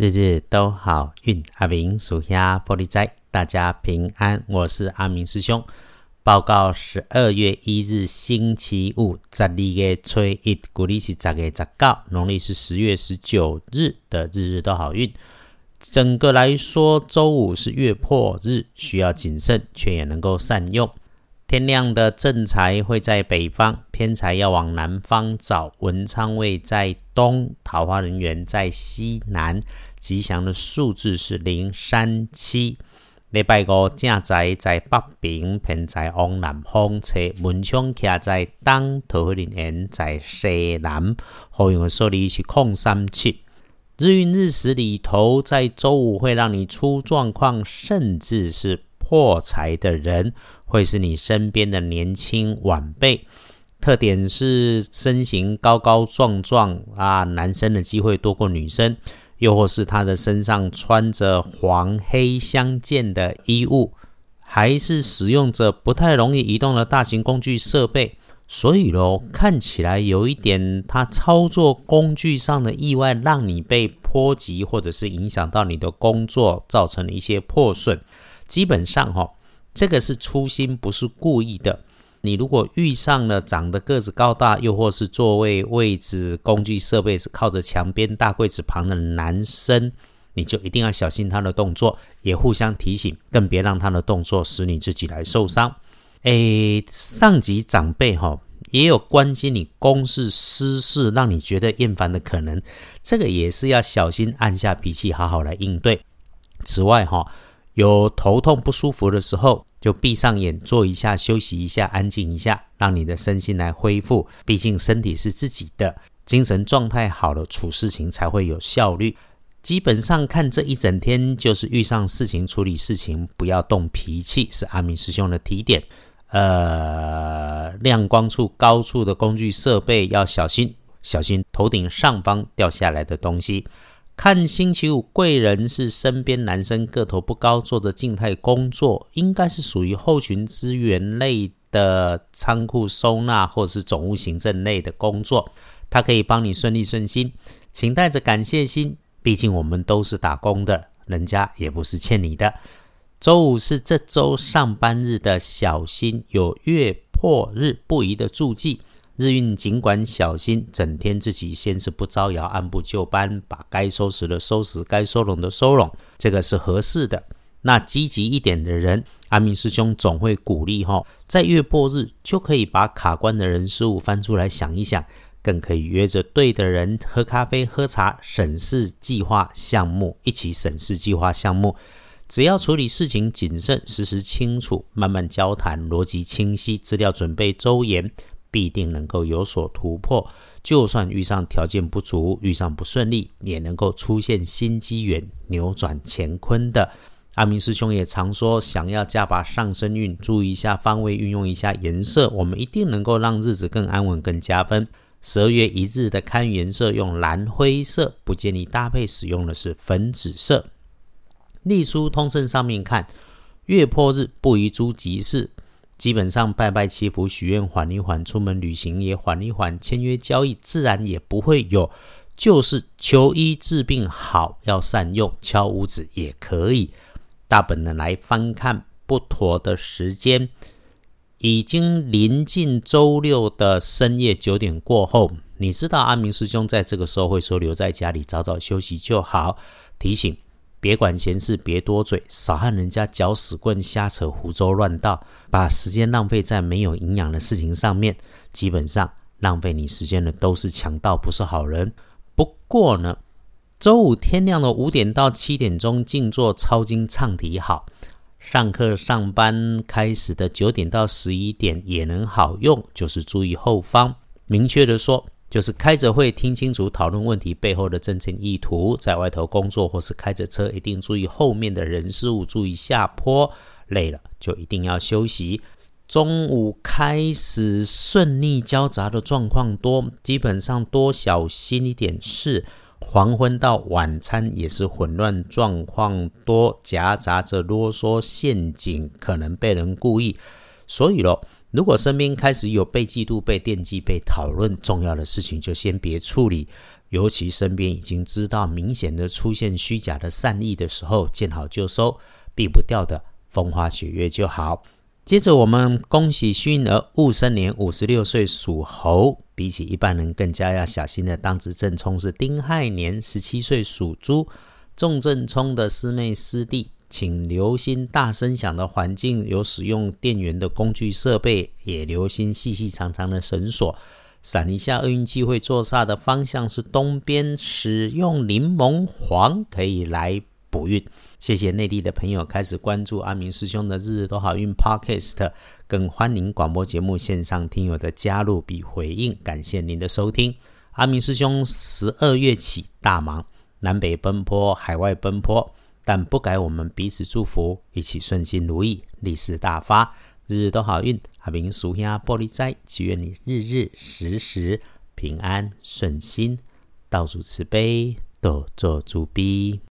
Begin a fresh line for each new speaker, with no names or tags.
日日都好运，阿明属下玻璃斋，大家平安。我是阿明师兄，报告十二月一日星期五，十二月初一，古历是十月十九，农历是十月十九日的日日都好运。整个来说，周五是月破日，需要谨慎，却也能够善用。天亮的正财会在北方，偏财要往南方找。文昌位在东，桃花人员在西南。吉祥的数字是零三七。礼拜五正财在北边，偏财往南方车。门窗徛在东，桃花人员在西南。好用的数字是空三七。日运日时里头，在周五会让你出状况，甚至是破财的人。会是你身边的年轻晚辈，特点是身形高高壮壮啊，男生的机会多过女生，又或是他的身上穿着黄黑相间的衣物，还是使用着不太容易移动的大型工具设备，所以咯，看起来有一点他操作工具上的意外，让你被波及，或者是影响到你的工作，造成了一些破损，基本上哈。这个是粗心，不是故意的。你如果遇上了长得个子高大，又或是座位位置、工具设备是靠着墙边大柜子旁的男生，你就一定要小心他的动作，也互相提醒，更别让他的动作使你自己来受伤。诶，上级长辈哈也有关心你公事私事，让你觉得厌烦的可能，这个也是要小心，按下脾气，好好来应对。此外哈。有头痛不舒服的时候，就闭上眼坐一下，休息一下，安静一下，让你的身心来恢复。毕竟身体是自己的，精神状态好了，处事情才会有效率。基本上看这一整天，就是遇上事情处理事情，不要动脾气，是阿明师兄的提点。呃，亮光处高处的工具设备要小心，小心头顶上方掉下来的东西。看星期五贵人是身边男生个头不高，做着静态工作，应该是属于后勤资源类的仓库收纳或是总务行政类的工作，他可以帮你顺利顺心，请带着感谢心，毕竟我们都是打工的，人家也不是欠你的。周五是这周上班日的小心，有月破日不宜的注记。日运尽管小心，整天自己先是不招摇，按部就班，把该收拾的收拾，该收拢的收拢，这个是合适的。那积极一点的人，阿明师兄总会鼓励哈，在月破日就可以把卡关的人事物翻出来想一想，更可以约着对的人喝咖啡、喝茶，审视计划项目，一起审视计划项目。只要处理事情谨慎、时时清楚，慢慢交谈，逻辑清晰，资料准备周延。必定能够有所突破，就算遇上条件不足、遇上不顺利，也能够出现新机缘，扭转乾坤的。阿明师兄也常说，想要加把上升运，注意一下方位，运用一下颜色，我们一定能够让日子更安稳、更加分。十二月一日的看颜色用蓝灰色，不建议搭配使用的是粉紫色。隶书通胜上面看，月破日不宜诸吉事。基本上拜拜祈福许愿缓一缓，出门旅行也缓一缓，签约交易自然也不会有。就是求医治病好要善用，敲屋子也可以。大本的来翻看不妥的时间，已经临近周六的深夜九点过后。你知道阿明师兄在这个时候会说留在家里早早休息就好，提醒。别管闲事，别多嘴，少和人家搅屎棍、瞎扯、胡诌乱道，把时间浪费在没有营养的事情上面。基本上浪费你时间的都是强盗，不是好人。不过呢，周五天亮的五点到七点钟静坐抄经唱题好，上课上班开始的九点到十一点也能好用，就是注意后方。明确的说。就是开着会听清楚讨论问题背后的真正意图，在外头工作或是开着车，一定注意后面的人事物，注意下坡，累了就一定要休息。中午开始顺利交杂的状况多，基本上多小心一点事。黄昏到晚餐也是混乱状况多，夹杂着啰嗦陷阱，可能被人故意，所以咯。如果身边开始有被嫉妒、被惦记、被讨论重要的事情，就先别处理。尤其身边已经知道明显的出现虚假的善意的时候，见好就收，避不掉的风花雪月就好。接着，我们恭喜虚儿戊申年五十六岁属猴，比起一般人更加要小心的当值正冲是丁亥年十七岁属猪，重正冲的师妹师弟，请留心大声响的环境，有使用电源的工具设备，也留心细细长长的绳索。闪一下，厄运机会坐煞的方向是东边，使用柠檬黄可以来补运。谢谢内地的朋友开始关注阿明师兄的日日都好运 Podcast，更欢迎广播节目线上听友的加入比回应。感谢您的收听。阿明师兄十二月起大忙，南北奔波，海外奔波，但不改我们彼此祝福，一起顺心如意，利市大发，日日都好运。阿明属下玻璃斋，祈愿你日日时时平安顺心，道主慈悲，多做主逼。